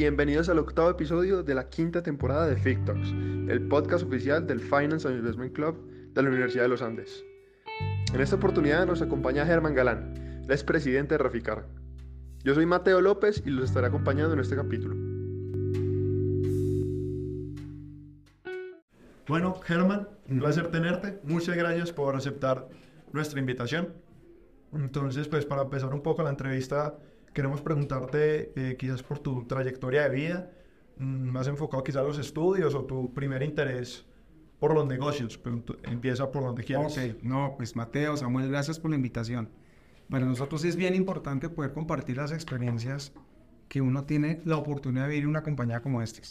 Bienvenidos al octavo episodio de la quinta temporada de Fic Talks, el podcast oficial del Finance and Investment Club de la Universidad de los Andes. En esta oportunidad nos acompaña Germán Galán, el expresidente de Raficar. Yo soy Mateo López y los estaré acompañando en este capítulo. Bueno, Germán, un placer tenerte. Muchas gracias por aceptar nuestra invitación. Entonces, pues para empezar un poco la entrevista, queremos preguntarte eh, quizás por tu trayectoria de vida, mm, más enfocado quizás a los estudios o tu primer interés por los negocios, pero empieza por donde quieras. Ok, no, pues Mateo, Samuel, gracias por la invitación. Para nosotros es bien importante poder compartir las experiencias que uno tiene la oportunidad de vivir en una compañía como esta.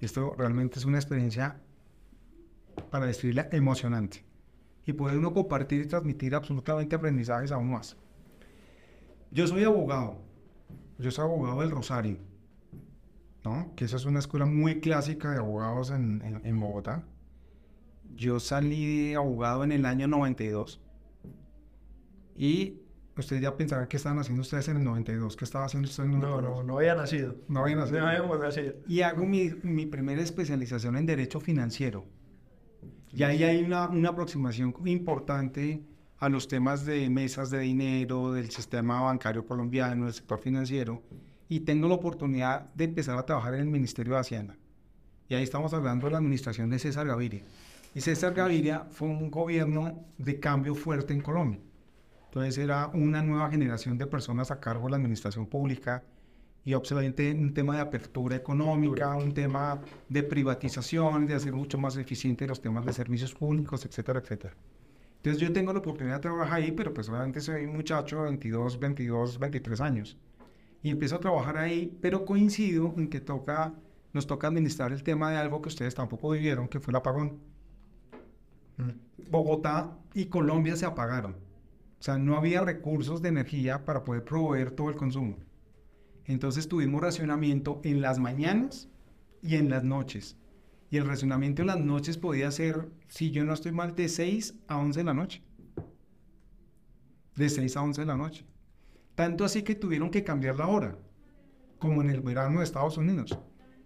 Esto realmente es una experiencia, para describirla, emocionante. Y poder uno compartir y transmitir absolutamente aprendizajes aún más. Yo soy abogado. Yo soy abogado del Rosario. ¿no? Que esa es una escuela muy clásica de abogados en, en, Bogotá. Yo salí de abogado en el año 92. Y ustedes ya pensarán qué estaban haciendo ustedes en el 92. ¿Qué estaba haciendo ustedes en el 92? No, no, no había nacido. No había nacido. No habíamos nacido. Y hago mi, mi primera especialización en Derecho Financiero. Y ahí hay una, una aproximación importante a los temas de mesas de dinero, del sistema bancario colombiano, del sector financiero, y tengo la oportunidad de empezar a trabajar en el Ministerio de Hacienda. Y ahí estamos hablando de la administración de César Gaviria. Y César Gaviria fue un gobierno de cambio fuerte en Colombia. Entonces era una nueva generación de personas a cargo de la administración pública y obviamente un tema de apertura económica, un tema de privatización, de hacer mucho más eficiente los temas de servicios públicos, etcétera, etcétera. Entonces yo tengo la oportunidad de trabajar ahí, pero pues obviamente soy un muchacho de 22, 22, 23 años. Y empiezo a trabajar ahí, pero coincido en que toca, nos toca administrar el tema de algo que ustedes tampoco vivieron, que fue el apagón. Mm. Bogotá y Colombia se apagaron. O sea, no había recursos de energía para poder proveer todo el consumo. Entonces tuvimos racionamiento en las mañanas y en las noches. Y el racionamiento en las noches podía ser, si yo no estoy mal, de 6 a 11 de la noche. De 6 a 11 de la noche. Tanto así que tuvieron que cambiar la hora, como en el verano de Estados Unidos.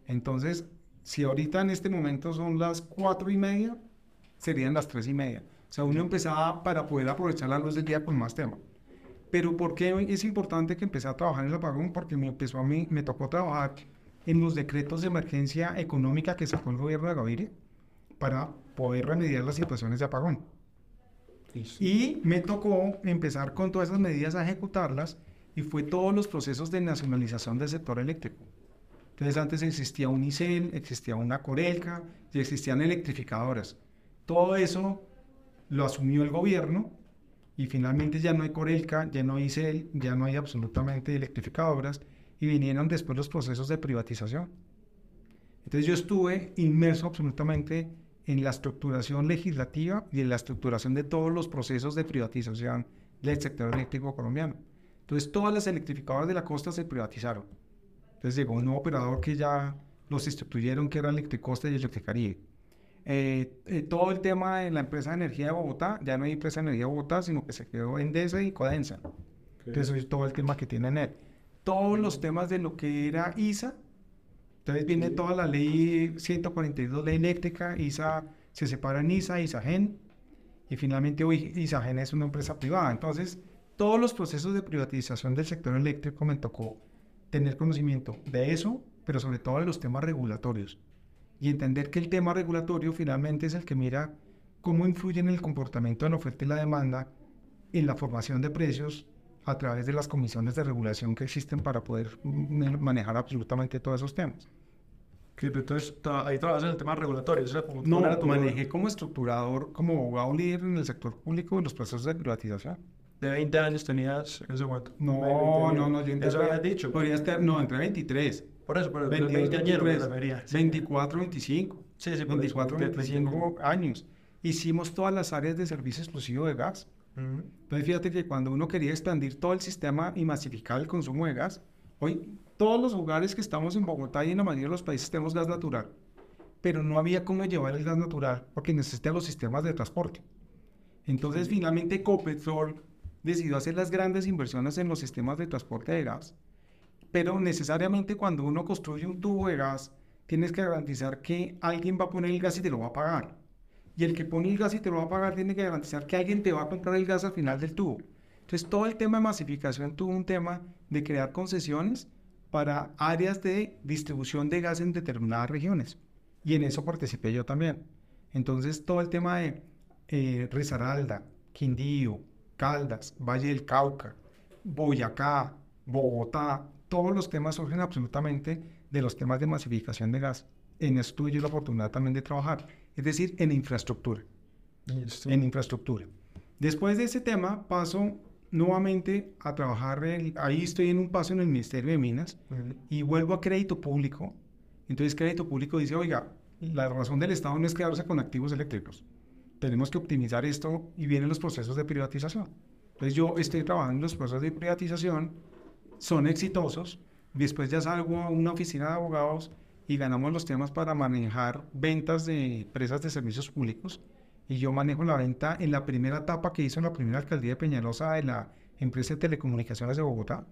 Entonces, si ahorita en este momento son las 4 y media, serían las 3 y media. O sea, uno empezaba para poder aprovechar la luz del día con más tema. Pero ¿por qué es importante que empecé a trabajar en el apagón? Porque me empezó a mí, me tocó trabajar en los decretos de emergencia económica que sacó el gobierno de Gaviria para poder remediar las situaciones de apagón. Y me tocó empezar con todas esas medidas a ejecutarlas y fue todos los procesos de nacionalización del sector eléctrico. Entonces antes existía un ICEL, existía una Corelca y existían electrificadoras. Todo eso lo asumió el gobierno y finalmente ya no hay Corelca, ya no hay ICEL, ya no hay absolutamente electrificadoras y vinieron después los procesos de privatización. Entonces yo estuve inmerso absolutamente en la estructuración legislativa y en la estructuración de todos los procesos de privatización del sector eléctrico colombiano. Entonces todas las electrificadoras de la costa se privatizaron. Entonces llegó un nuevo operador que ya los instituyeron, que era Electricosta y Electricaribe. Eh, eh, todo el tema de la empresa de energía de Bogotá, ya no hay empresa de energía de Bogotá, sino que se quedó Endesa y Codensa. Entonces eso es todo el tema que tiene NET todos los temas de lo que era ISA. Entonces viene toda la ley 142, ley eléctrica, ISA se separa en ISA, ISAGEN, y finalmente hoy ISAGEN es una empresa privada. Entonces, todos los procesos de privatización del sector eléctrico me tocó tener conocimiento de eso, pero sobre todo de los temas regulatorios. Y entender que el tema regulatorio finalmente es el que mira cómo influye en el comportamiento de la oferta y la demanda en la formación de precios a través de las comisiones de regulación que existen para poder manejar absolutamente todos esos temas. Entonces, ahí trabajas en el tema regulatorio. no, manejé como estructurador, como abogado líder en el sector público en los procesos de privatización. ¿De 20 años tenías en ese momento? No, no, no. Eso habías dicho. Podría estar, no, entre 23. Por eso, pero 20, 20 años. 24, 25. Sí, sí, 24, 25 años. Hicimos todas las áreas de servicio exclusivo de gas entonces fíjate que cuando uno quería expandir todo el sistema y masificar el consumo de gas, hoy todos los lugares que estamos en Bogotá y en la mayoría de los países tenemos gas natural, pero no había cómo llevar el gas natural porque necesita los sistemas de transporte. Entonces finalmente Copetrol decidió hacer las grandes inversiones en los sistemas de transporte de gas Pero necesariamente cuando uno construye un tubo de gas, tienes que garantizar que alguien va a poner el gas y te lo va a pagar. Y el que pone el gas y te lo va a pagar tiene que garantizar que alguien te va a comprar el gas al final del tubo. Entonces todo el tema de masificación tuvo un tema de crear concesiones para áreas de distribución de gas en determinadas regiones. Y en eso participé yo también. Entonces todo el tema de eh, Risaralda, Quindío, Caldas, Valle del Cauca, Boyacá, Bogotá, todos los temas surgen absolutamente de los temas de masificación de gas. En esto tuve yo la oportunidad también de trabajar, es decir, en infraestructura. En infraestructura. Después de ese tema paso nuevamente a trabajar, ahí estoy en un paso en el Ministerio de Minas y vuelvo a crédito público. Entonces crédito público dice, oiga, la razón del Estado no es quedarse con activos eléctricos. Tenemos que optimizar esto y vienen los procesos de privatización. Entonces yo estoy trabajando en los procesos de privatización, son exitosos, después ya salgo a una oficina de abogados y ganamos los temas para manejar ventas de empresas de servicios públicos. Y yo manejo la venta en la primera etapa que hizo en la primera alcaldía de Peñalosa de la empresa de telecomunicaciones de Bogotá,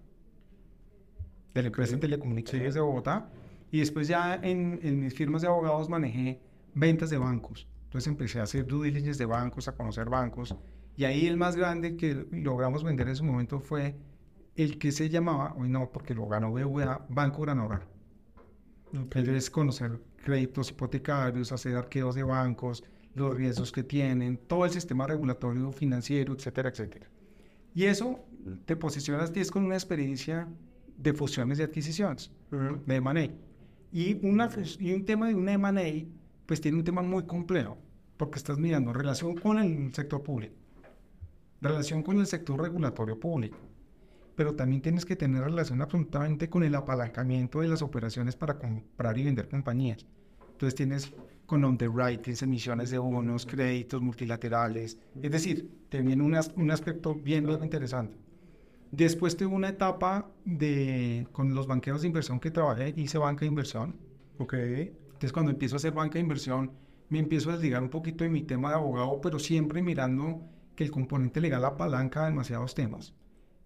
de la empresa de telecomunicaciones de Bogotá, y después ya en, en, mis firmas de abogados manejé ventas de bancos. Entonces empecé a hacer due diligence de bancos, a conocer bancos, y ahí el más grande que logramos vender en su momento fue el que se llamaba, hoy no, porque lo ganó BVA, Banco Granollers. Entonces conocer créditos hipotecarios, hacer arqueos de bancos, los riesgos que tienen, todo el sistema regulatorio financiero, etcétera, etcétera. Y eso te posicionas 10 con una experiencia de fusiones y adquisiciones, de M&A. Y, una, y un tema de una M&A, pues tiene un tema muy complejo, porque estás mirando relación con el sector público, relación con el sector regulatorio público, pero también tienes que tener relación absolutamente con el apalancamiento de las operaciones para comprar y vender compañías. Entonces tienes con underwritings, emisiones de bonos, créditos multilaterales. Es decir, te viene un aspecto bien, interesante. Después tuve una etapa de, con los banqueros de inversión que trabajé, hice banca de inversión. Ok. Entonces cuando empiezo a hacer banca de inversión, me empiezo a desligar un poquito de mi tema de abogado, pero siempre mirando que el componente legal apalanca demasiados temas.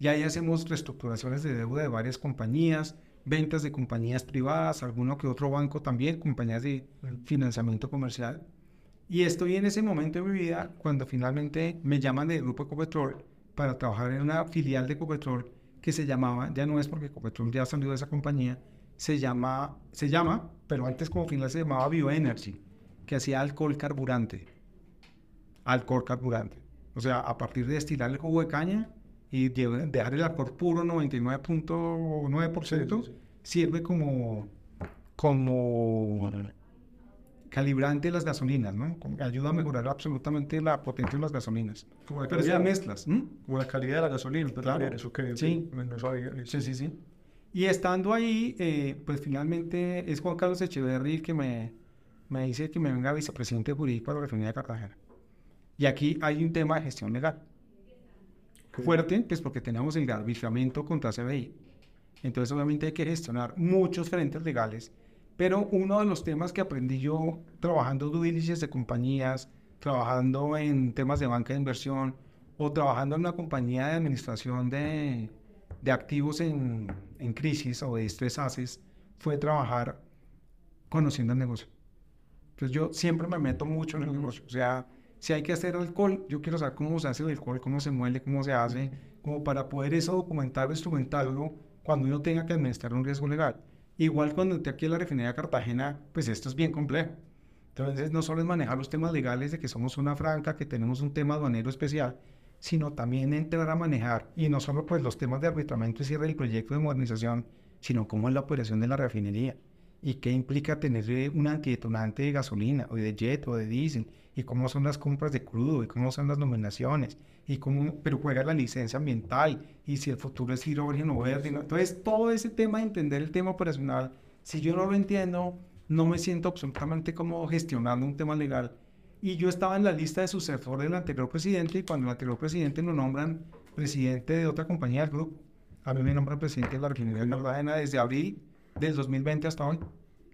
Y ahí hacemos reestructuraciones de deuda de varias compañías, ventas de compañías privadas, alguno que otro banco también, compañías de financiamiento comercial. Y estoy en ese momento de mi vida cuando finalmente me llaman del grupo Ecopetrol para trabajar en una filial de Ecopetrol que se llamaba, ya no es porque Ecopetrol ya salió de esa compañía, se llama, se llama, pero antes como final se llamaba Bioenergy, que hacía alcohol carburante. Alcohol carburante. O sea, a partir de destilar el jugo de caña, y dejar el alcohol puro 99.9% sirve como, como calibrante de las gasolinas, ¿no? Ayuda a mejorar absolutamente la potencia de las gasolinas. Como la Pero calidad, mezclas. ¿m? como la calidad de la gasolina, ¿te Claro. Ok, ok. Sí. No, sabía. Sí, sí, sí. Y estando ahí, eh, pues finalmente es Juan Carlos Echeverry el que me, me dice que me venga vicepresidente jurídico para la refinería de Cartagena. Y aquí hay un tema de gestión legal Fuerte, pues porque tenemos el arbitramiento contra CBI. Entonces, obviamente hay que gestionar muchos frentes legales, pero uno de los temas que aprendí yo trabajando due diligence de compañías, trabajando en temas de banca de inversión o trabajando en una compañía de administración de, de activos en, en crisis o de estrés assets, fue trabajar conociendo el negocio. Entonces yo siempre me meto mucho en el negocio. O sea, si hay que hacer alcohol, yo quiero saber cómo se hace el alcohol, cómo se muele, cómo se hace, como para poder eso documentarlo, instrumentarlo cuando uno tenga que administrar un riesgo legal. Igual cuando esté aquí en la refinería de Cartagena, pues esto es bien complejo. Entonces no solo es manejar los temas legales de que somos una franca, que tenemos un tema aduanero especial, sino también entrar a manejar, y no solo pues los temas de arbitramiento y cierre del proyecto de modernización, sino cómo es la operación de la refinería y qué implica tener un antidetonante de gasolina o de jet o de diésel y cómo son las compras de crudo y cómo son las nominaciones y cómo pero juega la licencia ambiental y si el futuro es hidrógeno verde entonces todo ese tema de entender el tema operacional si yo no lo entiendo no me siento absolutamente como gestionando un tema legal. Y yo estaba en la lista de sucesor del anterior presidente y cuando el anterior presidente lo nombran presidente de otra compañía del grupo a mí me nombran presidente de la refinería de desde abril del 2020 hasta hoy.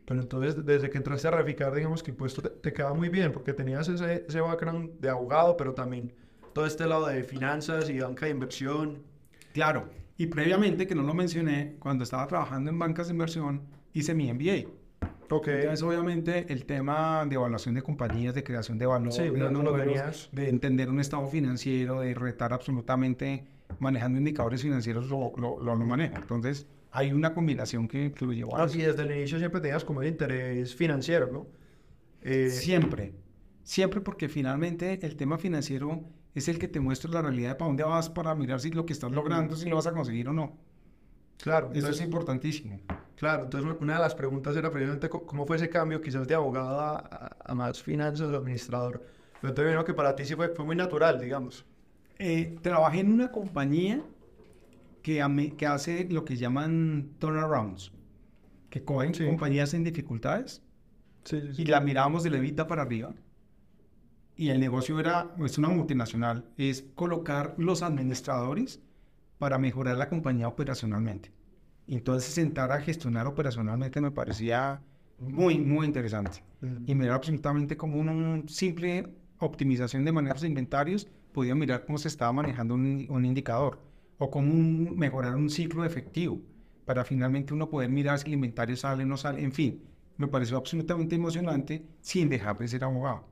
Pero entonces, desde que entraste a Reficar, digamos que el puesto te, te queda muy bien, porque tenías ese, ese background de abogado, pero también todo este lado de finanzas y banca de inversión. Claro, Y previamente, que no lo mencioné, cuando estaba trabajando en bancas de inversión, hice mi MBA. Ok. Entonces, obviamente, el tema de evaluación de compañías, de creación de valor, Sí, de, números, de entender un estado financiero, de retar absolutamente manejando indicadores financieros, lo, lo, lo, lo manejo. Entonces, hay una combinación que, llevó a Así desde el inicio siempre tenías como el interés financiero, ¿no? Eh, Siempre, siempre porque finalmente el tema financiero es el que te muestra la realidad de para dónde vas para mirar si lo que estás logrando, si lo vas a conseguir o no. claro, Eso entonces, es importantísimo. claro, entonces una de las preguntas era precisamente cómo fue ese cambio quizás de abogado a, a- a más finanzas o administrador. Pero te vino que para ti sí fue, fue muy natural, digamos. Eh, trabajé en una compañía que, ame- que hace lo que llaman turnarounds, que cogen Sí. compañías en dificultades Sí, y la mirábamos de levita para arriba. Y el negocio era, es una multinacional, es colocar los administradores para mejorar la compañía operacionalmente. Entonces sentar a gestionar operacionalmente me parecía muy, muy interesante. Y mirar absolutamente como una simple optimización de manejos de inventarios, podía mirar cómo se estaba manejando un, un indicador o cómo un- mejorar un ciclo efectivo para finalmente uno poder mirar si el inventario sale o no sale. En fin, me pareció absolutamente emocionante sin dejar de ser abogado.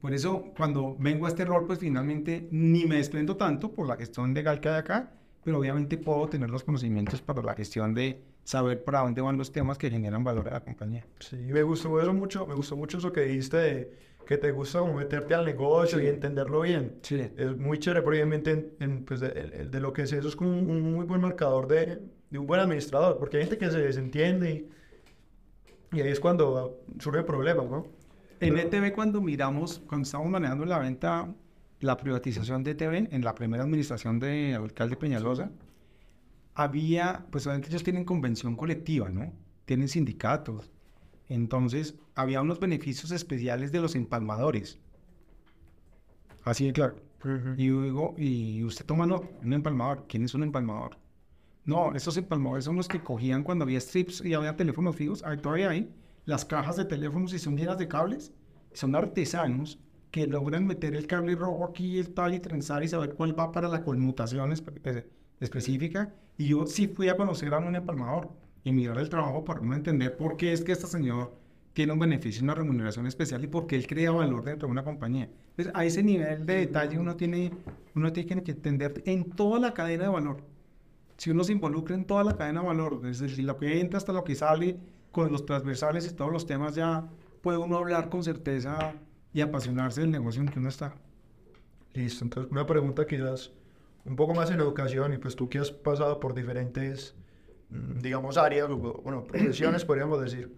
Por eso, cuando vengo a este rol, pues finalmente ni me desprendo tanto por la gestión legal que hay acá, pero obviamente puedo tener los conocimientos para la gestión de saber para dónde van los temas que generan valor a la compañía. Sí, me gustó mucho, me gustó mucho eso que dijiste de que te gusta como meterte al negocio y entenderlo bien. Sí. Es muy chévere, porque obviamente en, en, pues de, de- de lo que es eso es como un, un muy buen marcador de, de un buen administrador, porque hay gente que se desentiende y, y ahí es cuando surge el problema, ¿no? En ETV, cuando miramos, cuando estábamos manejando la venta, la privatización de ETV, en la primera administración del alcalde Peñalosa, había, pues obviamente ellos tienen convención colectiva, ¿no? Tienen sindicatos. Entonces, había unos beneficios especiales de los empalmadores. Así de claro. Y yo digo, y usted toma nota, un empalmador. ¿Quién es un empalmador? No, esos empalmadores son los que cogían cuando había strips y había teléfonos fijos. Ahí todavía hay las cajas de teléfonos y son llenas de cables. Son artesanos que logran meter el cable rojo aquí, el tal y trenzar y saber cuál va para la conmutación espe- espe- específica. Y yo sí fui a conocer a un empalmador y mirar el trabajo para uno entender por qué es que este señor tiene un beneficio, una remuneración especial y por qué él crea valor dentro de una compañía. Entonces, a ese nivel de detalle uno tiene, uno tiene que entender en toda la cadena de valor. Si uno se involucra en toda la cadena de valor, desde lo que entra hasta lo que sale, con los transversales y todos los temas, ya puede uno hablar con certeza y apasionarse del negocio en que uno está. Listo, entonces una pregunta quizás un poco más en educación y pues tú que has pasado por diferentes, digamos, áreas, o, bueno, profesiones podríamos decir,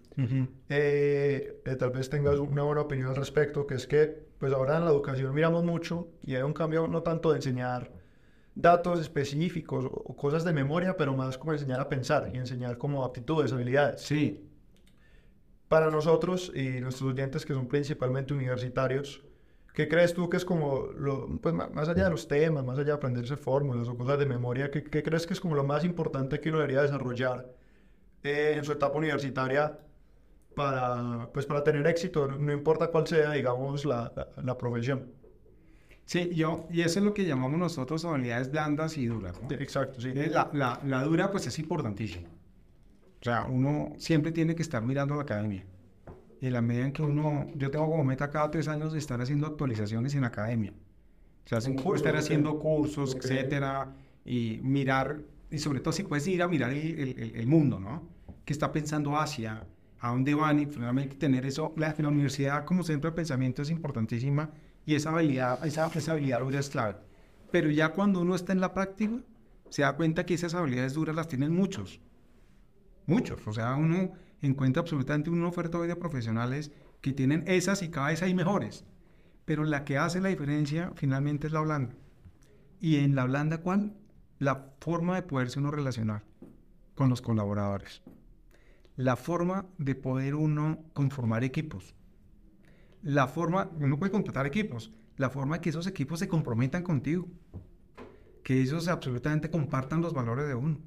eh, eh, tal vez tengas una buena opinión al respecto, que es que pues ahora en la educación miramos mucho y hay un cambio no tanto de enseñar datos específicos o, o cosas de memoria, pero más como enseñar a pensar y enseñar como aptitudes, habilidades. Sí, Para nosotros y nuestros oyentes que son principalmente universitarios, ¿qué crees tú que es como, lo, pues más allá de los temas, más allá de aprenderse fórmulas o cosas de memoria, ¿qué, qué crees que es como lo más importante que uno debería desarrollar eh, en su etapa universitaria para, pues para tener éxito, no importa cuál sea, digamos, la, la, la profesión? sí, yo, y eso es lo que llamamos nosotros habilidades blandas y duras. ¿no? Exacto, sí. Eh, La, la, la dura, pues es importantísima. O sea, uno siempre tiene que estar mirando la academia. En la medida en que uno, yo tengo como meta cada tres años de estar haciendo actualizaciones en academia. O sea, curso, estar ok. haciendo cursos, Ok. etcétera, y mirar, y sobre todo si puedes ir a mirar el, el- el- mundo, ¿no? ¿Qué está pensando Asia? ¿A dónde van? Y finalmente tener eso, la, la universidad como centro de pensamiento es importantísima y esa habilidad, esa, esa habilidad es clave. Pero ya cuando uno está en la práctica, se da cuenta que esas habilidades duras las tienen muchos. Muchos. O sea, uno encuentra absolutamente una oferta hoy de profesionales que tienen esas y cada vez hay mejores. Pero la que hace la diferencia finalmente es la blanda. ¿Y en la blanda cuál? La forma de poderse uno relacionar con los colaboradores. La forma de poder uno conformar equipos. La forma, uno puede contratar equipos, la forma que esos equipos se comprometan contigo. Que ellos absolutamente compartan los valores de uno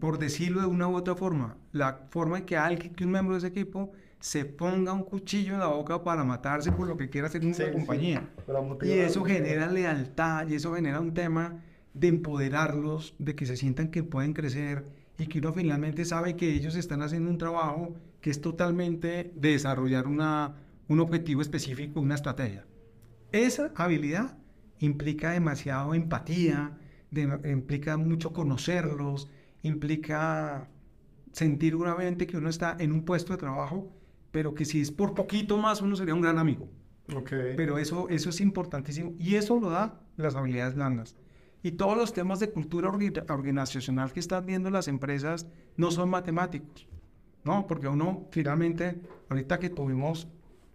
por decirlo de una u otra forma, la forma en que alguien, que un miembro de ese equipo se ponga un cuchillo en la boca para matarse por lo que quiera hacer en Sí, una sí. compañía. Y eso genera lealtad y eso genera un tema de empoderarlos, de que se sientan que pueden crecer y que uno finalmente sabe que ellos están haciendo un trabajo que es totalmente de desarrollar una, un objetivo específico, una estrategia. Esa habilidad implica demasiado empatía, implica mucho conocerlos, implica sentir obviamente que uno está en un puesto de trabajo, pero que si es por poquito más uno sería un gran amigo. Okay. Pero eso, eso es importantísimo y eso lo da las habilidades blandas. Y todos los temas de cultura organizacional que están viendo las empresas no son matemáticos, ¿no? Porque uno finalmente, ahorita que tuvimos,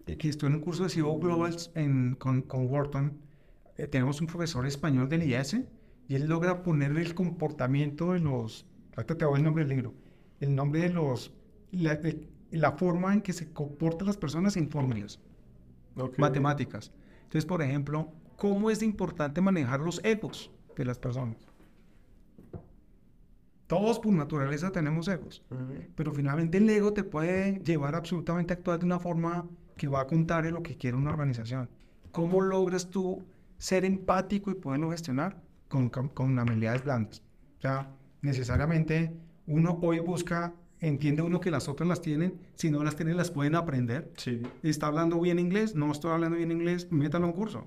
que estuve en un curso de CEO Global en, con, con Wharton, eh, tenemos un profesor español del IS y él logra poner el comportamiento de los, ahorita te voy el nombre del libro, el nombre de los, la, la forma en que se comportan las personas en fórmulas matemáticas. Entonces, por ejemplo, ¿cómo es importante manejar los egos de las personas? Todos por naturaleza tenemos egos, pero finalmente el ego te puede llevar absolutamente a actuar de una forma que va a contar en lo que quiere una organización. ¿Cómo logras tú ser empático y poderlo gestionar? Con, con habilidades blandas. O sea, necesariamente uno hoy busca entiende uno que las otras las tienen, si no las tienen las pueden aprender. Sí. ¿Está hablando bien inglés? No estoy hablando bien inglés, métalo a un curso.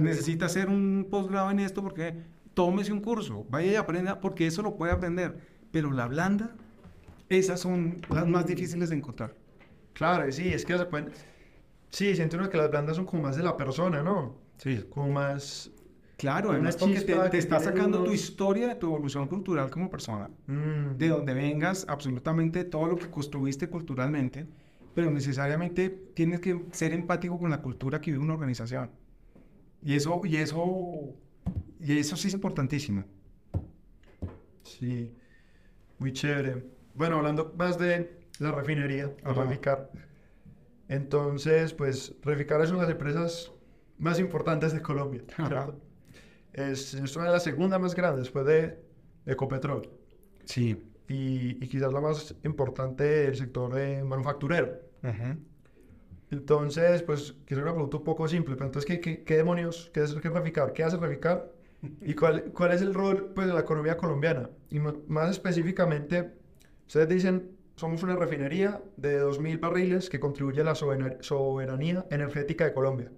Necesita hacer un posgrado en esto porque tómese un curso, vaya y aprenda porque eso lo puede aprender. Pero la blanda, esas son las más difíciles de encontrar. Claro, sí, es que se pueden... Sí, siento uno que las blandas son como más de la persona, ¿no? Sí. Como más Claro, además porque te, está sacando tu historia de tu evolución cultural como persona, mm. de donde vengas, absolutamente todo lo que construiste culturalmente, pero necesariamente tienes que ser empático con la cultura que vive una organización. Y eso, y eso, y eso sí es importantísimo. Sí, muy chévere. Bueno, hablando más de la refinería, Reficar. Entonces, pues Reficar es una de las empresas más importantes de Colombia. Es, es una de las segundas más grandes después de Ecopetrol. Sí. Y, y, quizás la más importante del sector de manufacturero. Entonces, pues, quiero una pregunta un poco simple, pero entonces, ¿qué, qué, demonios, qué es Reficar? ¿Qué hace Reficar? ¿Y cuál, cuál es el rol, pues, de la economía colombiana? Y más específicamente, ustedes dicen, somos una refinería de 2.000 barriles que contribuye a la soberanía energética de Colombia.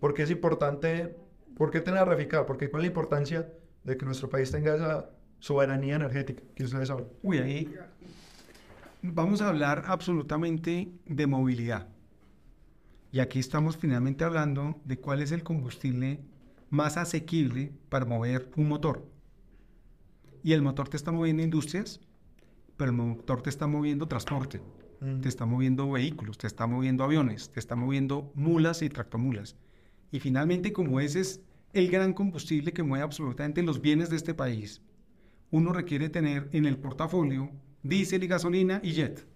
¿Por qué es importante ¿Por qué tener Reficar? Porque cuál es la importancia de que nuestro país tenga esa soberanía energética que ustedes saben. Uy, ahí vamos a hablar absolutamente de movilidad. Y aquí estamos finalmente hablando de cuál es el combustible más asequible para mover un motor. Y el motor te está moviendo industrias, pero el motor te está moviendo transporte, mm. te está moviendo vehículos, te está moviendo aviones, te está moviendo mulas y tractomulas. Y finalmente, como ese es el gran combustible que mueve absolutamente los bienes de este país, uno requiere tener en el portafolio diésel y gasolina y jet.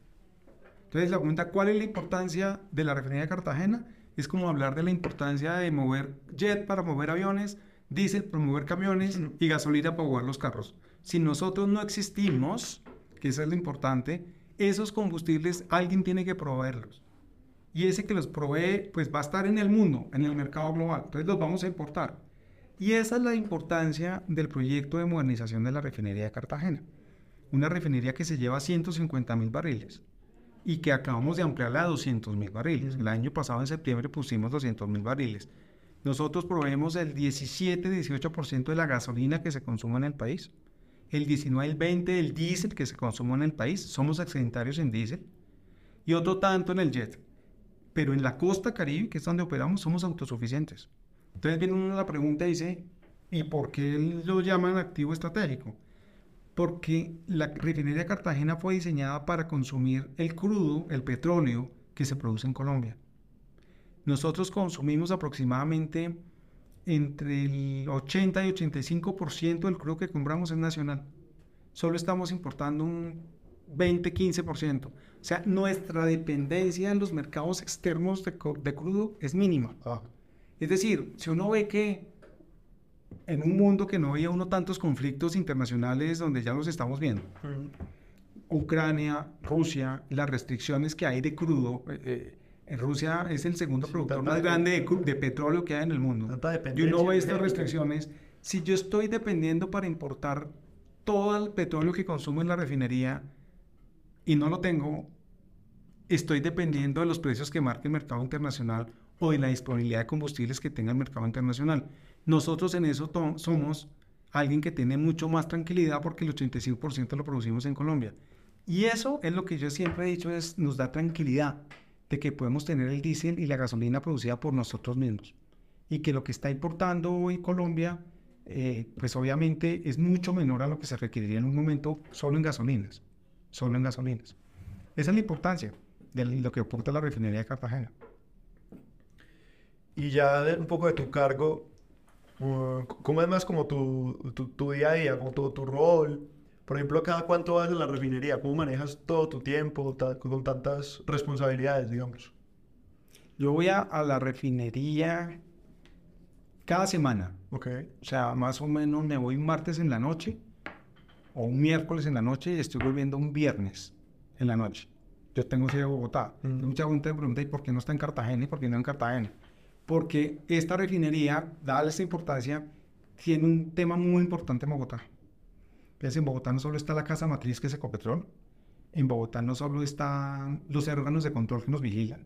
Entonces la pregunta, ¿cuál es la importancia de la refinería de Cartagena? Es como hablar de la importancia de mover jet para mover aviones, diésel para mover camiones y gasolina para mover los carros. Si nosotros no existimos, que eso es lo importante, esos combustibles alguien tiene que proveerlos y ese que los provee pues va a estar en el mundo, en el mercado global. Entonces los vamos a importar. Y esa es la importancia del proyecto de modernización de la refinería de Cartagena. Una refinería que se lleva 150 mil barriles y que acabamos de ampliarla a 200 mil barriles. El año pasado en septiembre pusimos 200 mil barriles. Nosotros proveemos el 17-18% de la gasolina que se consume en el país, el 19, el 20 del diésel que se consume en el país, somos excedentarios en diésel, y otro tanto en el jet pero en la costa caribe, que es donde operamos, somos autosuficientes. Entonces viene una la pregunta y dice, ¿y por qué lo llaman activo estratégico? Porque la refinería Cartagena fue diseñada para consumir el crudo, el petróleo que se produce en Colombia. Nosotros consumimos aproximadamente entre el 80 y 85% del crudo que compramos es nacional. Solo estamos importando un 20, 15%. O sea, nuestra dependencia en los mercados externos de, crudo es mínima. Ah. Es decir, si uno ve que en un mundo que no había uno tantos conflictos internacionales donde ya los estamos viendo, Ucrania, Rusia, las restricciones que hay de crudo, eh, eh, en Rusia es el segundo productor más grande de, de, petróleo que hay en el mundo. Y uno ve estas restricciones si yo estoy dependiendo para importar todo el petróleo que consumo en la refinería y no lo tengo, estoy dependiendo de los precios que marque el mercado internacional o de la disponibilidad de combustibles que tenga el mercado internacional. Nosotros en eso somos alguien que tiene mucho más tranquilidad porque el 85% lo producimos en Colombia. Y eso es lo que yo siempre he dicho, es, nos da tranquilidad de que podemos tener el diésel y la gasolina producida por nosotros mismos. Y que lo que está importando hoy Colombia, eh, pues obviamente es mucho menor a lo que se requeriría en un momento solo en gasolinas. Solo en gasolinas. Esa es la importancia de lo que aporta la refinería de Cartagena. Y ya un poco de tu cargo, uh, ¿cómo es más como tu, tu, día a día, como tu, tu, rol? Por ejemplo, ¿cada cuánto vas a la refinería? ¿Cómo manejas todo tu tiempo con tantas responsabilidades, digamos? Yo voy a, a, la refinería cada semana. Ok. O sea, más o menos me voy un martes en la noche o un miércoles en la noche y estoy volviendo un viernes en la noche. Yo tengo ir a Bogotá. Mucha gente me pregunta, ¿y por qué no está en Cartagena y por qué no en Cartagena? porque esta refinería, dada esta importancia, tiene un tema muy importante en Bogotá. en Bogotá no solo está la casa matriz que es Ecopetrol, en Bogotá no solo están los órganos de control que nos vigilan,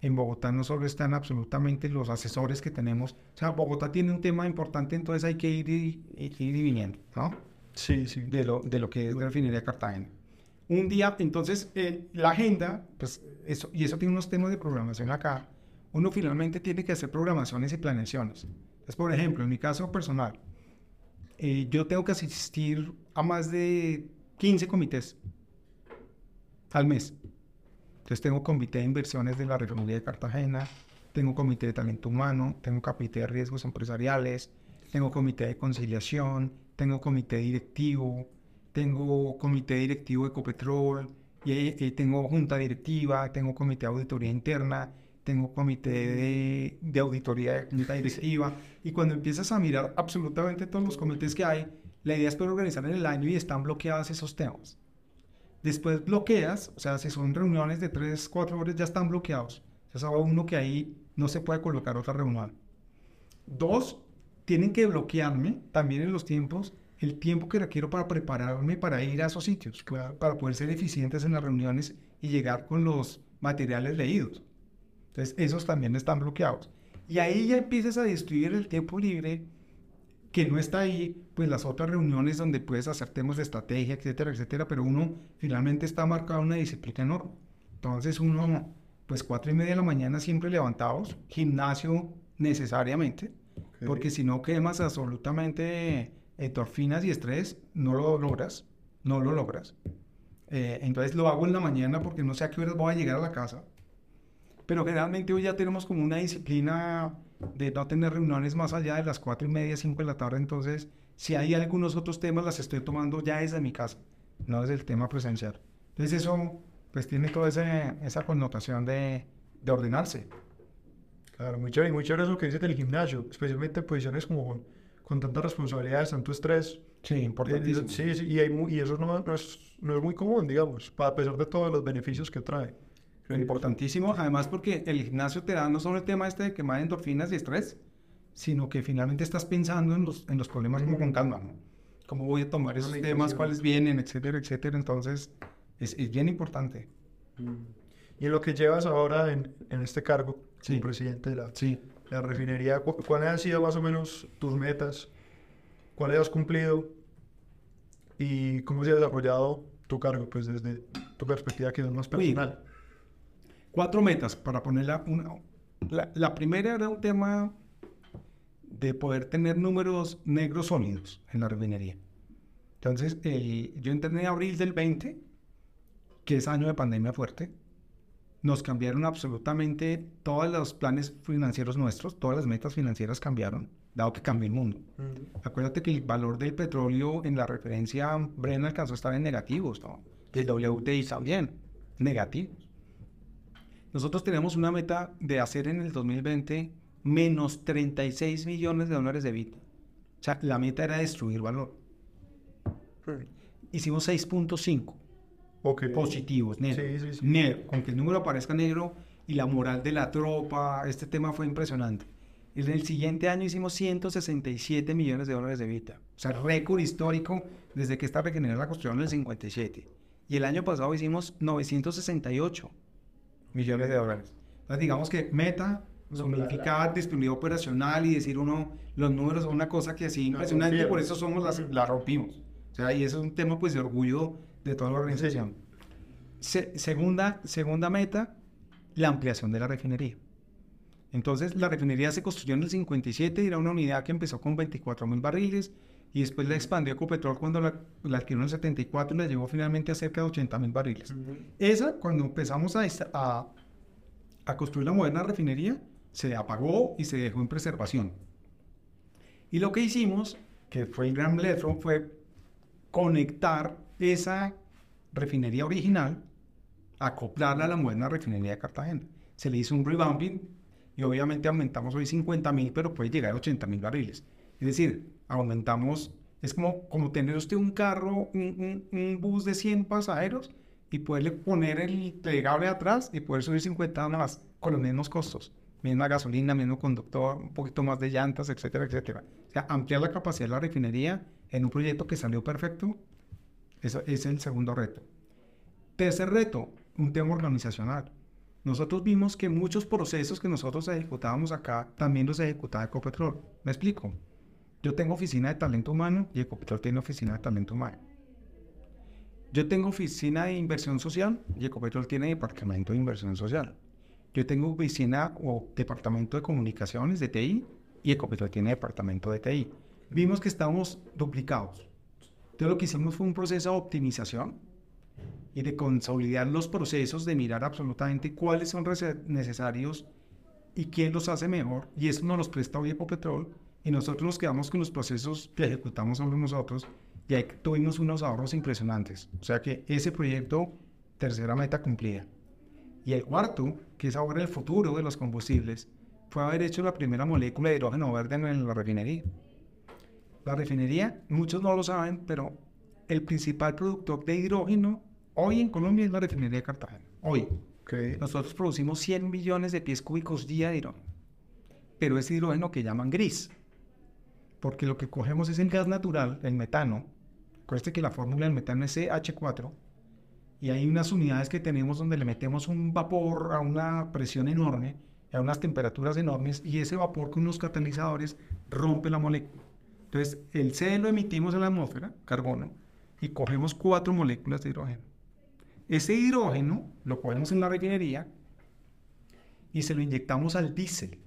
en Bogotá no solo están absolutamente los asesores que tenemos, o sea, Bogotá tiene un tema importante, entonces hay que ir y, ir viniendo, ¿no? Sí, sí. De lo, de lo que es la refinería de Cartagena. Un día, entonces, eh, la agenda, pues eso, y eso tiene unos temas de programación acá, uno finalmente tiene que hacer programaciones y planeaciones. Entonces, por ejemplo, en mi caso personal, eh, yo tengo que asistir a más de 15 comités al mes. Entonces tengo comité de inversiones de la refinería de Cartagena, tengo comité de talento humano, tengo comité de riesgos empresariales, tengo comité de conciliación, tengo comité directivo, tengo comité directivo de Ecopetrol, y, y tengo junta directiva, tengo comité de auditoría interna, tengo comité de, auditoría de directiva, y cuando empiezas a mirar absolutamente todos los comités que hay, la idea es poder organizar en el año y están bloqueados esos temas. Después bloqueas, o sea, si son reuniones de 3, 4 horas, ya están bloqueados. Ya sabe uno que ahí no se puede colocar otra reunión. Dos, tienen que bloquearme también en los tiempos el tiempo que requiero para prepararme para ir a esos sitios, para poder ser eficientes en las reuniones y llegar con los materiales leídos. Entonces, esos también están bloqueados. Y ahí ya empiezas a distribuir el tiempo libre que no está ahí, pues las otras reuniones donde puedes hacer temas de estrategia, etcétera, etcétera, pero uno finalmente está marcado una disciplina enorme. Entonces uno, pues cuatro y media de la mañana siempre levantados, gimnasio necesariamente, porque si no quemas absolutamente endorfinas y estrés, no lo logras, no lo logras. Eh, entonces lo hago en la mañana porque no sé a qué horas voy a llegar a la casa pero generalmente hoy ya tenemos como una disciplina de no tener reuniones más allá de las cuatro y media, cinco de la tarde, entonces si hay algunos otros temas las estoy tomando ya desde mi casa, no desde el tema presencial. Entonces eso pues tiene toda esa connotación de, de ordenarse. Claro, muy chévere, muy chévere eso que dices del gimnasio, especialmente posiciones como con tantas responsabilidades, tanto estrés. Sí, importantísimo. Sí, sí, y, hay y eso no, no, es, no es muy común, digamos, a pesar de todos los beneficios que trae. Importantísimo, además porque el gimnasio te da no solo el tema este de quemar endorfinas y estrés, sino que finalmente estás pensando en los, en los problemas como con calma, ¿no? ¿Cómo voy a tomar esos temas, cuáles vienen, etcétera, etcétera? Entonces, es, es bien importante. Mm. Y en lo que llevas ahora en, en este cargo como presidente de la, sí. la refinería, ¿cuáles han sido más o menos tus metas? ¿Cuáles has cumplido? ¿Y cómo se ha desarrollado tu cargo, pues desde tu perspectiva que es más personal? cuatro metas para ponerla. Una, la, primera era un tema de poder tener números negros sólidos en la refinería. Entonces, eh, yo entré en abril del 20, que es año de pandemia fuerte. Nos cambiaron absolutamente todos los planes financieros nuestros, todas las metas financieras cambiaron, dado que cambió el mundo. Acuérdate que el valor del petróleo en la referencia Bren alcanzó a estar en negativos, ¿no? El WTI también, negativos. Nosotros tenemos una meta de hacer en el 2020 menos 36 millones de dólares de vida. O sea, la meta era destruir valor. Hicimos 6.5 okay. positivos, negro, sí, sí, Con que el número aparezca negro y la moral de la tropa, este tema fue impresionante. En el siguiente año hicimos 167 millones de dólares de vida. O sea, récord histórico desde que esta regenerada la construcción en el 57. Y el año pasado hicimos 968 millones de dólares. Entonces, digamos que meta significa disponibilidad operacional y decir uno, los números son una cosa que así impresionante, por eso somos las, la rompimos. O sea, y eso es un tema pues de orgullo de toda la organización. segunda, segunda meta, la ampliación de la refinería. Entonces, la refinería se construyó en el 57 y era una unidad que empezó con 24 mil barriles y después la expandió Ecopetrol cuando la, la, adquirió en el 74 y la llevó finalmente a cerca de 80 mil barriles. Esa, cuando empezamos a, a, a, construir la moderna refinería, se apagó y se dejó en preservación. Y lo que hicimos, que fue el gran letro, fue conectar esa refinería original, acoplarla a la moderna refinería de Cartagena. Se le hizo un revamping y obviamente aumentamos hoy 50 mil, pero puede llegar a 80 mil barriles. Es decir, aumentamos, es como, como tener usted un carro, un, un, bus de 100 pasajeros y poderle poner el plegable atrás y poder subir 50 más con los mismos costos. Misma gasolina, mismo conductor, un poquito más de llantas, etcétera, etcétera. O sea, ampliar la capacidad de la refinería en un proyecto que salió perfecto, eso es el segundo reto. Tercer reto, un tema organizacional nosotros vimos que muchos procesos que nosotros ejecutábamos acá también los ejecutaba Ecopetrol. ¿Me explico? Yo tengo oficina de talento humano y Ecopetrol tiene oficina de talento humano. Yo tengo oficina de inversión social y Ecopetrol tiene departamento de inversión social. Yo tengo oficina o departamento de comunicaciones de TI y Ecopetrol tiene departamento de TI. Vimos que estábamos duplicados. Entonces lo que hicimos fue un proceso de optimización y de consolidar los procesos, de mirar absolutamente cuáles son necesarios y quién los hace mejor. Y eso nos los presta hoy Ecopetrol y nosotros nos quedamos con los procesos que ejecutamos sobre nosotros y ahí tuvimos unos ahorros impresionantes. O sea que ese proyecto, tercera meta cumplida. Y el cuarto, que es ahora el futuro de los combustibles, fue haber hecho la primera molécula de hidrógeno verde en la refinería. La refinería, muchos no lo saben, pero el principal productor de hidrógeno Hoy en Colombia es la refinería de Cartagena. Hoy. Nosotros producimos 100 millones de pies cúbicos día de hidrógeno. Pero es hidrógeno que llaman gris. Porque lo que cogemos es el gas natural, el metano. Acuérdense que la fórmula del metano es CH4. Y hay unas unidades que tenemos donde le metemos un vapor a una presión enorme, a unas temperaturas enormes, y ese vapor con unos catalizadores rompe la molécula. Entonces, el C lo emitimos en la atmósfera, carbono, y cogemos cuatro moléculas de hidrógeno. Ese hidrógeno lo ponemos en la refinería y se lo inyectamos al diésel.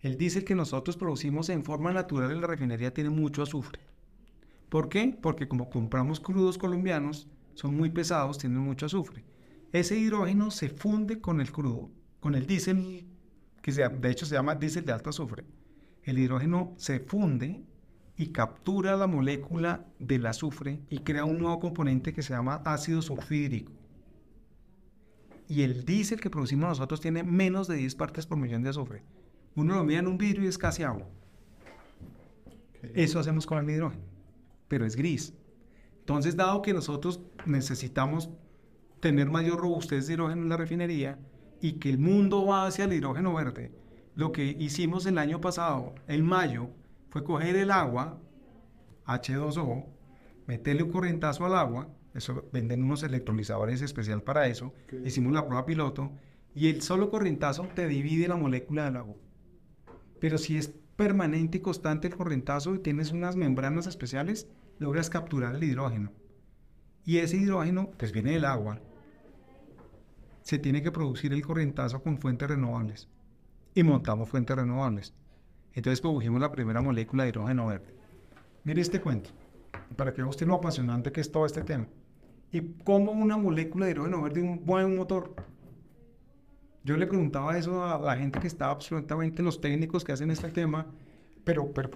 El diésel que nosotros producimos en forma natural en la refinería tiene mucho azufre. ¿Por qué? Porque como compramos crudos colombianos, son muy pesados, tienen mucho azufre. Ese hidrógeno se funde con el crudo, con el diésel, que de hecho se llama diésel de alto azufre. El hidrógeno se funde y captura la molécula del azufre y crea un nuevo componente que se llama ácido sulfídrico. Y el diésel que producimos nosotros tiene menos de 10 partes por millón de azufre. Uno lo mira en un vidrio y es casi agua. Eso hacemos con el hidrógeno, pero es gris. Entonces, dado que nosotros necesitamos tener mayor robustez de hidrógeno en la refinería y que el mundo va hacia el hidrógeno verde, lo que hicimos el año pasado, en mayo, fue coger el agua, H2O, meterle un corrientazo al agua, eso venden unos electrolizadores especial para eso, hicimos la prueba piloto, y el solo corrientazo te divide la molécula del agua. Pero si es permanente y constante el corrientazo y tienes unas membranas especiales, logras capturar el hidrógeno. Y ese hidrógeno, pues viene del agua, se tiene que producir el corrientazo con fuentes renovables. Y montamos fuentes renovables. Entonces produjimos la primera molécula de hidrógeno verde. Mire este cuento, para que usted lo apasionante que es todo este tema. ¿Y cómo una molécula de hidrógeno verde un buen motor? Yo le preguntaba eso a la gente que estaba absolutamente, los técnicos que hacen este tema, pero, pero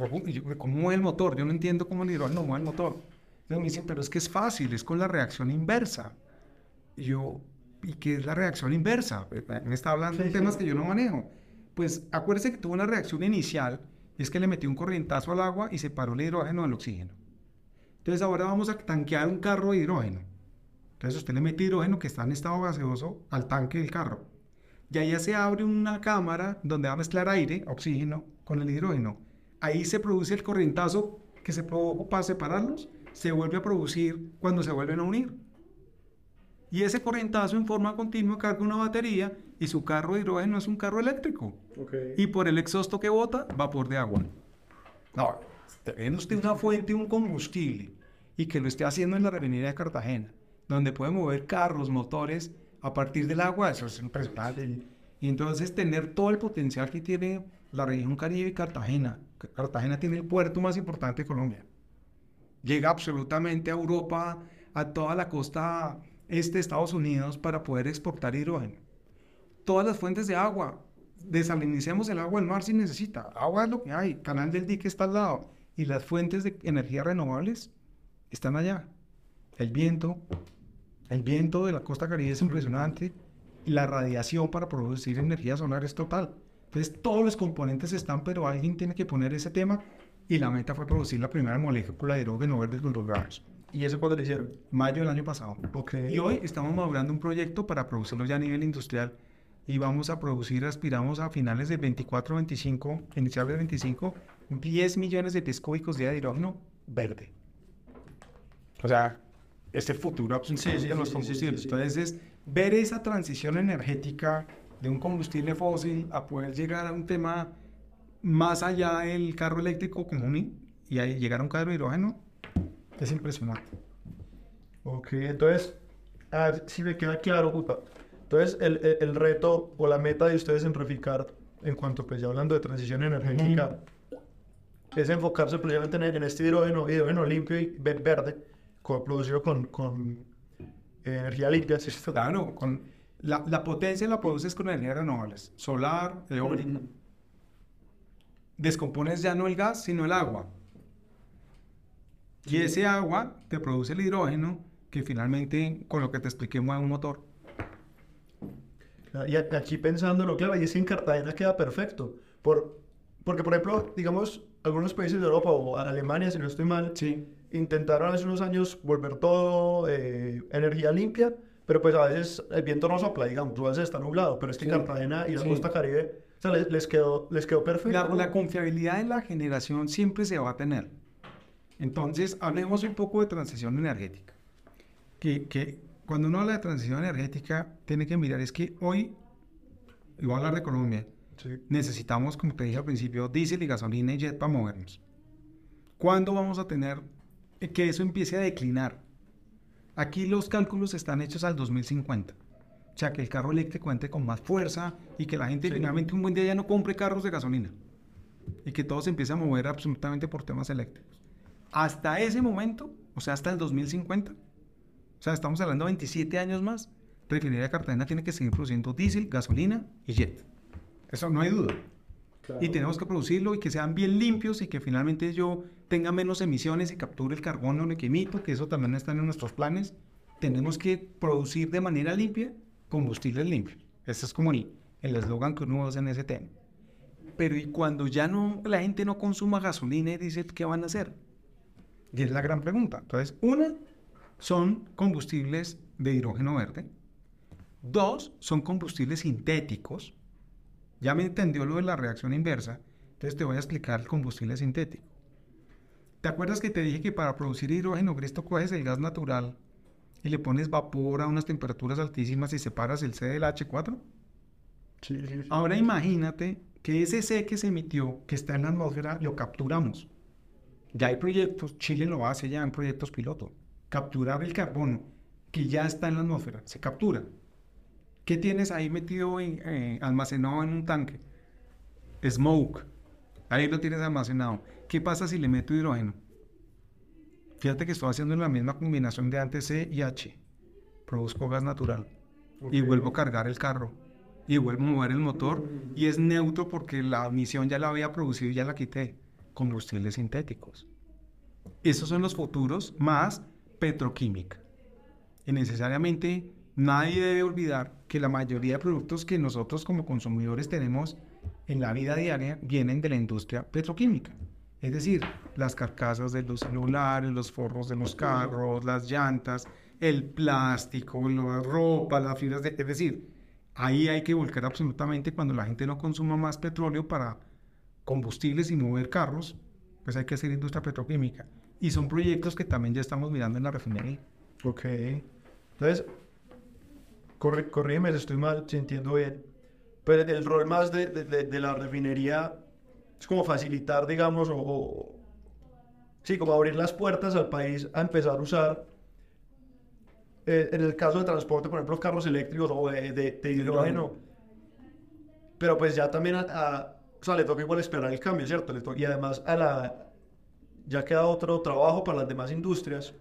¿cómo mueve el motor? Yo no entiendo cómo el hidrógeno mueve el motor. Entonces me dicen, pero es que es fácil, es con la reacción inversa. Y yo, ¿y qué es la reacción inversa? Me está hablando de temas que yo no manejo pues acuérdese que tuvo una reacción inicial, es que le metió un corrientazo al agua y separó el hidrógeno del oxígeno. Entonces ahora vamos a tanquear un carro de hidrógeno. Entonces usted le mete hidrógeno que está en estado gaseoso al tanque del carro. y ahí se abre una cámara donde va a mezclar aire, oxígeno, con el hidrógeno. Ahí se produce el corrientazo que se produjo para separarlos, se vuelve a producir cuando se vuelven a unir. Y ese corrientazo en forma continua carga una batería y su carro de hidrógeno es un carro eléctrico. Y por el exhausto que bota, vapor de agua. No, teniendo usted una fuente, un combustible, y que lo esté haciendo en la refinería de Cartagena, donde puede mover carros, motores a partir del agua, eso es impresionante. Y entonces tener todo el potencial que tiene la región Caribe y Cartagena. Cartagena tiene el puerto más importante de Colombia. Llega absolutamente a Europa, a toda la costa este de Estados Unidos para poder exportar hidrógeno. Todas las fuentes de agua, desalinicemos el agua del mar si necesita. Agua es lo que hay, canal del dique está al lado. Y las fuentes de energía renovables están allá. El viento, el viento de la costa caribe es impresionante. Y la radiación para producir energía solar es total. Entonces todos los componentes están, pero alguien tiene que poner ese tema. Y la meta fue producir la primera molécula de hidrógeno verde con los grados. ¿Y eso cuándo lo hicieron? Mayo del año pasado. Okay. Y hoy estamos madurando un proyecto para producirlo ya a nivel industrial. Y vamos a producir, aspiramos a finales de 24, 25, iniciales de 25, 10 millones de pies cúbicos de hidrógeno verde. O sea, es el futuro sí, sí, de los combustibles. Entonces, es ver esa transición energética de un combustible fósil a poder llegar a un tema más allá del carro eléctrico común y ahí llegar a un carro de hidrógeno es impresionante. Ok, entonces, a ver si me queda claro, puta. Entonces, el, el, reto o la meta de ustedes en Reficar, en cuanto, pues ya hablando de transición energética, es enfocarse precisamente en, en este hidrógeno, hidrógeno limpio y verde, producido con, con energía limpia. Claro, con la, la, potencia la produces con energías renovables, solar, eólica. Descompones ya no el gas, sino el agua. Y ese agua te produce el hidrógeno que finalmente, con lo que te expliqué, mueve un motor. Y aquí pensándolo, claro, y es que en Cartagena queda perfecto. Por, porque, por ejemplo, digamos, algunos países de Europa o Alemania, si no estoy mal, sí. intentaron hace unos años volver todo eh, energía limpia, pero pues a veces el viento no sopla, digamos, a veces está nublado, pero es que Cartagena y la costa caribe, o sea, les, les, quedó, les quedó perfecto. La, la confiabilidad en la generación siempre se va a tener. Entonces, hablemos un poco de transición energética. Que, que, cuando uno habla de transición energética, tiene que mirar, es que hoy, y voy a hablar de Colombia, necesitamos, como te dije al principio, diésel y gasolina y jet para movernos. ¿Cuándo vamos a tener que eso empiece a declinar? Aquí los cálculos están hechos al 2050. O sea, que el carro eléctrico entre con más fuerza y que la gente finalmente un buen día ya no compre carros de gasolina. Y que todo se empiece a mover absolutamente por temas eléctricos hasta ese momento, o sea, hasta el 2050, o sea, estamos hablando de 27 años más, Refinería de Cartagena tiene que seguir produciendo diésel, gasolina y jet. Eso no hay duda. Y tenemos que producirlo y que sean bien limpios y que finalmente yo tenga menos emisiones y capture el carbono que emito, que eso también está en nuestros planes. Tenemos que producir de manera limpia combustibles limpios. Ese es como el eslogan que uno usa en ese tema. Pero y cuando ya no la gente no consuma gasolina y dice, ¿qué van a hacer? Y es la gran pregunta. Entonces, una, son combustibles de hidrógeno verde. Dos, son combustibles sintéticos. Ya me entendió lo de la reacción inversa. Entonces te voy a explicar el combustible sintético. ¿Te acuerdas que te dije que para producir hidrógeno esto coges el gas natural y le pones vapor a unas temperaturas altísimas y separas el C del H4? Sí, sí, sí. Ahora imagínate que ese C que se emitió, que está en la atmósfera, lo capturamos. Ya hay proyectos, Chile lo hace ya en proyectos piloto. Capturar el carbono que ya está en la atmósfera, se captura. ¿Qué tienes ahí metido, en, eh, almacenado en un tanque? Smoke. Ahí lo tienes almacenado. ¿Qué pasa si le meto hidrógeno? Fíjate que estoy haciendo la misma combinación de antes C y H. Produzco gas natural. Y vuelvo a cargar el carro. Y vuelvo a mover el motor. Y es neutro porque la emisión ya la había producido y ya la quité combustibles sintéticos. Esos son los futuros más petroquímica. Y necesariamente nadie debe olvidar que la mayoría de productos que nosotros como consumidores tenemos en la vida diaria vienen de la industria petroquímica. Es decir, las carcasas de los celulares, los forros de los carros, las llantas, el plástico, la ropa, las fibras de... Es decir, ahí hay que volcar absolutamente cuando la gente no consuma más petróleo para combustibles y mover carros, pues hay que hacer industria petroquímica. Y son proyectos que también ya estamos mirando en la refinería. Ok. Entonces, corre, corrígeme si estoy mal, si entiendo bien. Pero el rol más de, de, de la refinería es como facilitar, digamos, o, o, sí, como abrir las puertas al país a empezar a usar, eh, en el caso de transporte, por ejemplo, carros eléctricos o de, de, de hidrógeno. Pero pues ya también a, a, o sea, le toca igual esperar el cambio, ¿cierto? Le toca, y además a la, ya queda otro trabajo para las demás industrias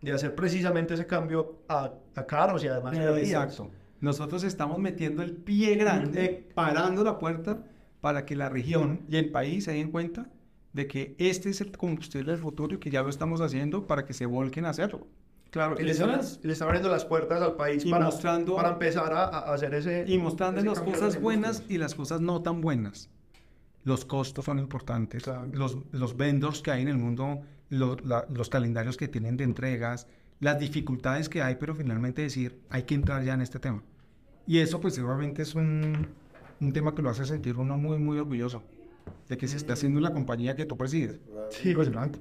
de hacer precisamente ese cambio a, a carros y además a Exacto. Nosotros estamos metiendo el pie grande, parando la puerta para que la región y el país se den cuenta de que este es el combustible del futuro y que ya lo estamos haciendo para que se volquen a hacerlo. Claro, y le están, están abriendo las puertas al país para, mostrando, para empezar a, a, hacer ese... Y mostrando las cosas buenas y las cosas no tan buenas. Los costos son importantes, claro. los, los vendors que hay en el mundo, los, la, los calendarios que tienen de entregas, las dificultades que hay, pero finalmente decir, hay que entrar ya en este tema. Y eso pues seguramente es un, un tema que lo hace sentir uno muy, muy orgulloso de que se está haciendo la compañía que tú presides. Sí, impresionante.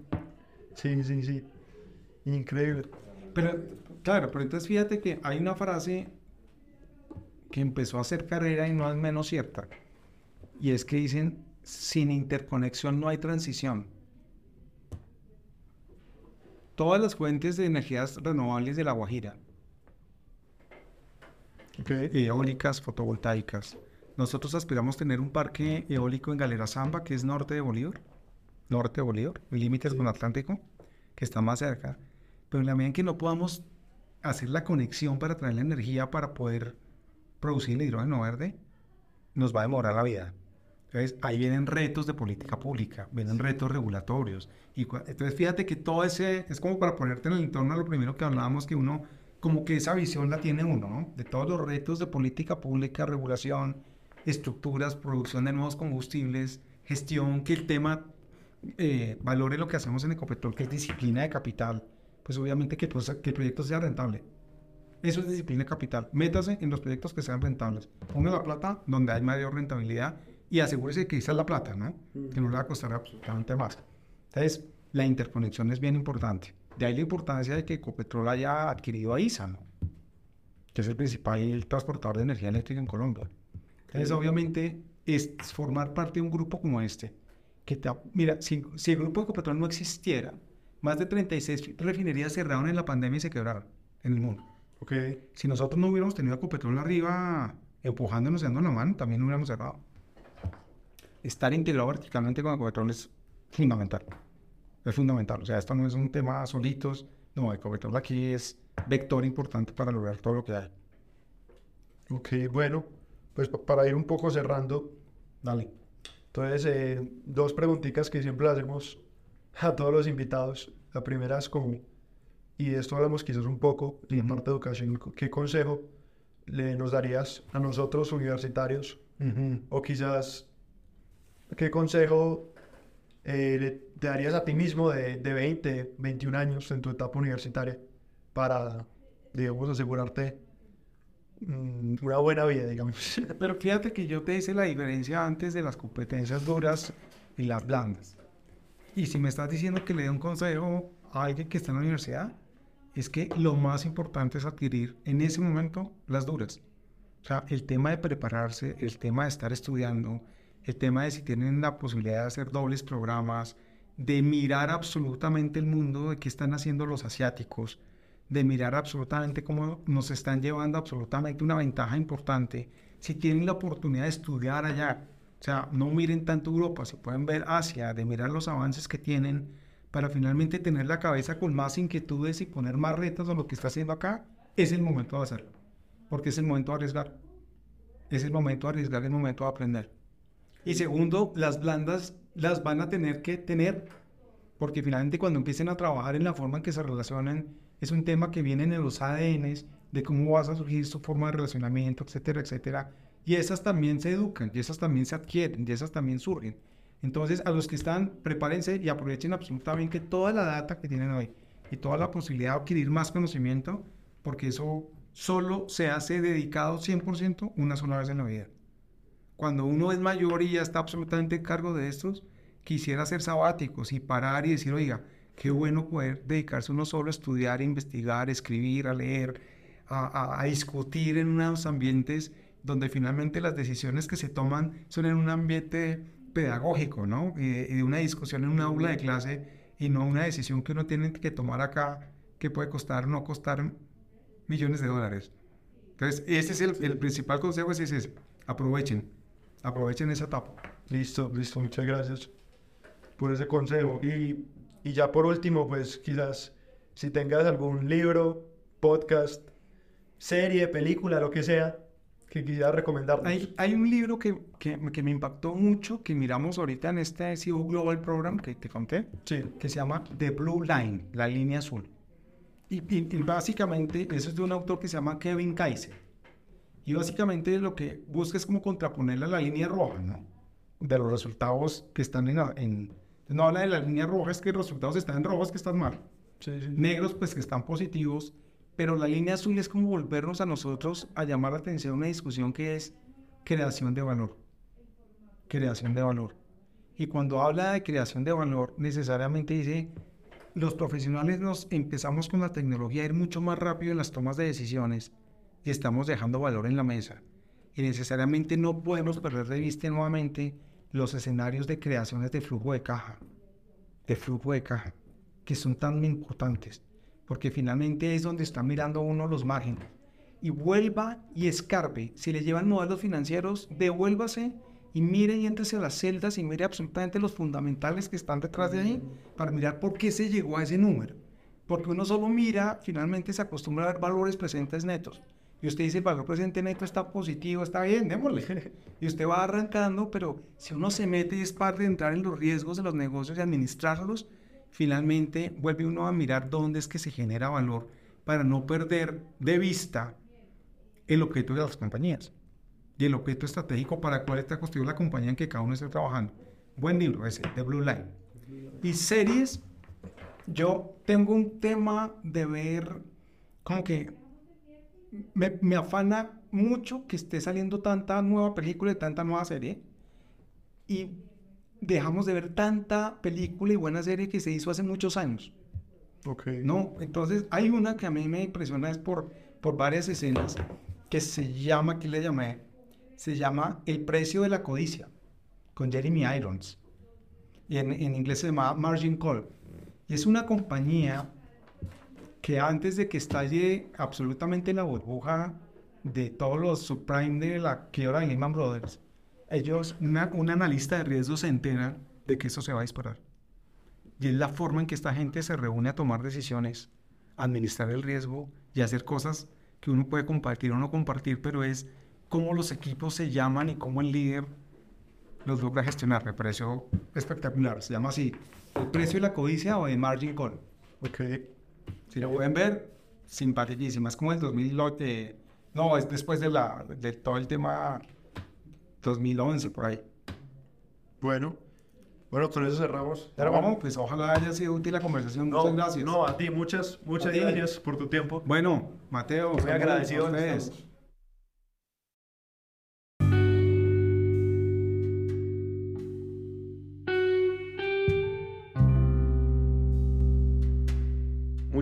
Sí, sí, sí. Increíble. Pero, claro, pero entonces fíjate que hay una frase que empezó a hacer carrera y no es menos cierta. Y es que dicen, sin interconexión no hay transición. Todas las fuentes de energías renovables de La Guajira, okay. eólicas, fotovoltaicas. Nosotros aspiramos tener un parque eólico en Galera Zamba, que es norte de Bolívar, norte de Bolívar, límites sí. con Atlántico, que está más cerca. Pero en la medida en que no podamos hacer la conexión para traer la energía para poder producir el hidrógeno verde, nos va a demorar la vida. Entonces, ahí vienen retos de política pública, vienen retos regulatorios. Y entonces, fíjate que todo ese es como para ponerte en el entorno a lo primero que hablábamos, que uno, como que esa visión la tiene uno, ¿no? De todos los retos de política pública, regulación, estructuras, producción de nuevos combustibles, gestión, que el tema eh, valore lo que hacemos en Ecopetrol, que es disciplina de capital, pues obviamente que, pues, que el proyecto sea rentable. Eso es disciplina de capital. Métase en los proyectos que sean rentables. Ponga la plata donde hay mayor rentabilidad y asegúrese que esa es la plata, ¿no? Mm. Que no le va a costar absolutamente más. Entonces, la interconexión es bien importante. De ahí la importancia de que Ecopetrol haya adquirido a ISA, ¿no? Que es el principal transportador de energía eléctrica en Colombia. Entonces, obviamente, es formar parte de un grupo como este. Que te, mira, si, si el grupo de Ecopetrol no existiera, más de 36 refinerías cerraron en la pandemia y se quebraron en el mundo. Okay. Si nosotros no hubiéramos tenido Ecopetrol arriba empujándonos y dando la mano, también no hubiéramos cerrado estar integrado verticalmente con Ecopetrol es fundamental. Es fundamental. O sea, esto no es un tema solitos. No, Ecopetrol aquí es vector importante para lograr todo lo que hay. Ok, bueno, pues para ir un poco cerrando. Dale. Entonces, eh, dos preguntitas que siempre hacemos a todos los invitados. La primera es como, y de esto hablamos quizás un poco, en la parte de educación, ¿qué consejo le nos darías a nosotros universitarios? Uh -huh. O quizás ¿Qué consejo eh, te darías a ti mismo de, de 20, 21 años en tu etapa universitaria para, digamos, asegurarte mmm, una buena vida, digamos? Pero fíjate que yo te hice la diferencia antes de las competencias duras y las blandas. Y si me estás diciendo que le dé un consejo a alguien que está en la universidad, es que lo más importante es adquirir en ese momento las duras. O sea, el tema de prepararse, el tema de estar estudiando, el tema de si tienen la posibilidad de hacer dobles programas, de mirar absolutamente el mundo, de qué están haciendo los asiáticos, de mirar absolutamente cómo nos están llevando absolutamente una ventaja importante. Si tienen la oportunidad de estudiar allá, o sea, no miren tanto Europa, si pueden ver Asia, de mirar los avances que tienen para finalmente tener la cabeza con más inquietudes y poner más retos a lo que está haciendo acá, es el momento de hacerlo. Porque es el momento de arriesgar. Es el momento de arriesgar, es el momento de aprender. Y segundo, las blandas las van a tener que tener, porque finalmente cuando empiecen a trabajar en la forma en que se relacionan, es un tema que viene en los ADNs de cómo vas a surgir su forma de relacionamiento, etcétera, etcétera. Y esas también se educan, y esas también se adquieren, y esas también surgen. Entonces, a los que están, prepárense y aprovechen absolutamente toda la data que tienen hoy y toda la posibilidad de adquirir más conocimiento, porque eso solo se hace dedicado 100% una sola vez en la vida. Cuando uno es mayor y ya está absolutamente en cargo de estos, quisiera hacer sabáticos y parar y decir, oiga, qué bueno poder dedicarse uno solo a estudiar, a investigar, a escribir, a leer, a, discutir en unos ambientes donde finalmente las decisiones que se toman son en un ambiente pedagógico, ¿no? Y de, una discusión en una aula de clase y no una decisión que uno tiene que tomar acá que puede costar o no costar millones de dólares. Entonces, ese es el, el principal consejo, es ese, aprovechen, aprovechen esa etapa. Listo, listo, muchas gracias por ese consejo. Y, y ya por último, pues quizás si tengas algún libro, podcast, serie, película, lo que sea, que quisiera recomendar. Hay, hay, un libro que, que, que, me impactó mucho, que miramos ahorita en este CEO Global Program que te conté, sí. que se llama The Blue Line, la línea azul. Y, y, básicamente eso es de un autor que se llama Kevin Kaiser. Y básicamente lo que busca es como contraponerle a la línea roja, ¿no? De los resultados que están en, en... No habla de la línea roja, es que los resultados están en rojos, que están mal. Sí, sí. Negros, pues que están positivos pero la línea azul es como volvernos a nosotros a llamar la atención a una discusión que es creación de valor. Creación de valor. Y cuando habla de creación de valor, necesariamente dice, los profesionales nos empezamos con la tecnología a ir mucho más rápido en las tomas de decisiones y estamos dejando valor en la mesa. Y necesariamente no podemos perder de vista nuevamente los escenarios de creaciones de flujo de caja, de flujo de caja, que son tan importantes porque finalmente es donde está mirando uno los márgenes. Y vuelva y escarpe. Si le llevan modelos financieros, devuélvase y mire y entre a las celdas y mire absolutamente los fundamentales que están detrás de ahí para mirar por qué se llegó a ese número. Porque uno solo mira, finalmente se acostumbra a ver valores presentes netos. Y usted dice, el valor presente neto está positivo, está bien, démosle. Y usted va arrancando, pero si uno se mete y es parte de entrar en los riesgos de los negocios y administrarlos, finalmente vuelve uno a mirar dónde es que se genera valor para no perder de vista el objeto de las compañías y el objeto estratégico para el cual está construida la compañía en que cada uno esté trabajando. Buen libro ese, de Blue Line. Y series, yo tengo un tema de ver como que me, me afana mucho que esté saliendo tanta nueva película y tanta nueva serie. Y dejamos de ver tanta película y buena serie que se hizo hace muchos años. Okay. No, entonces hay una que a mí me impresiona es por, por varias escenas que se llama, ¿qué le llamé? Se llama El precio de la codicia con Jeremy Irons. Y en, en inglés se llama Margin Call. Y es una compañía que antes de que estalle absolutamente la burbuja de todos los subprime de la quiebra de Lehman Brothers, ellos, un analista de riesgo se entera de que eso se va a disparar. Y es la forma en que esta gente se reúne a tomar decisiones, administrar el riesgo y hacer cosas que uno puede compartir o no compartir, pero es cómo los equipos se llaman y cómo el líder los logra gestionar. Me pareció espectacular. Se llama así, el precio de la codicia o de margin call. Ok. Si lo pueden ver, simpaticísima. Es como el 2008. No, es después de, la, de todo el tema 2011, por ahí. Bueno, bueno, con eso cerramos. Pero vamos, pues ojalá haya sido útil la conversación. No, muchas gracias. No, a ti, muchas, muchas gracias por tu tiempo. Bueno, Mateo, muy agradecido a ustedes.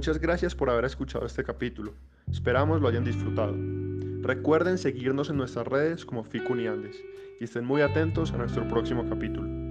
Muchas gracias por haber escuchado este capítulo. Esperamos lo hayan disfrutado. Recuerden seguirnos en nuestras redes como Ficuniandes y estén muy atentos a nuestro próximo capítulo.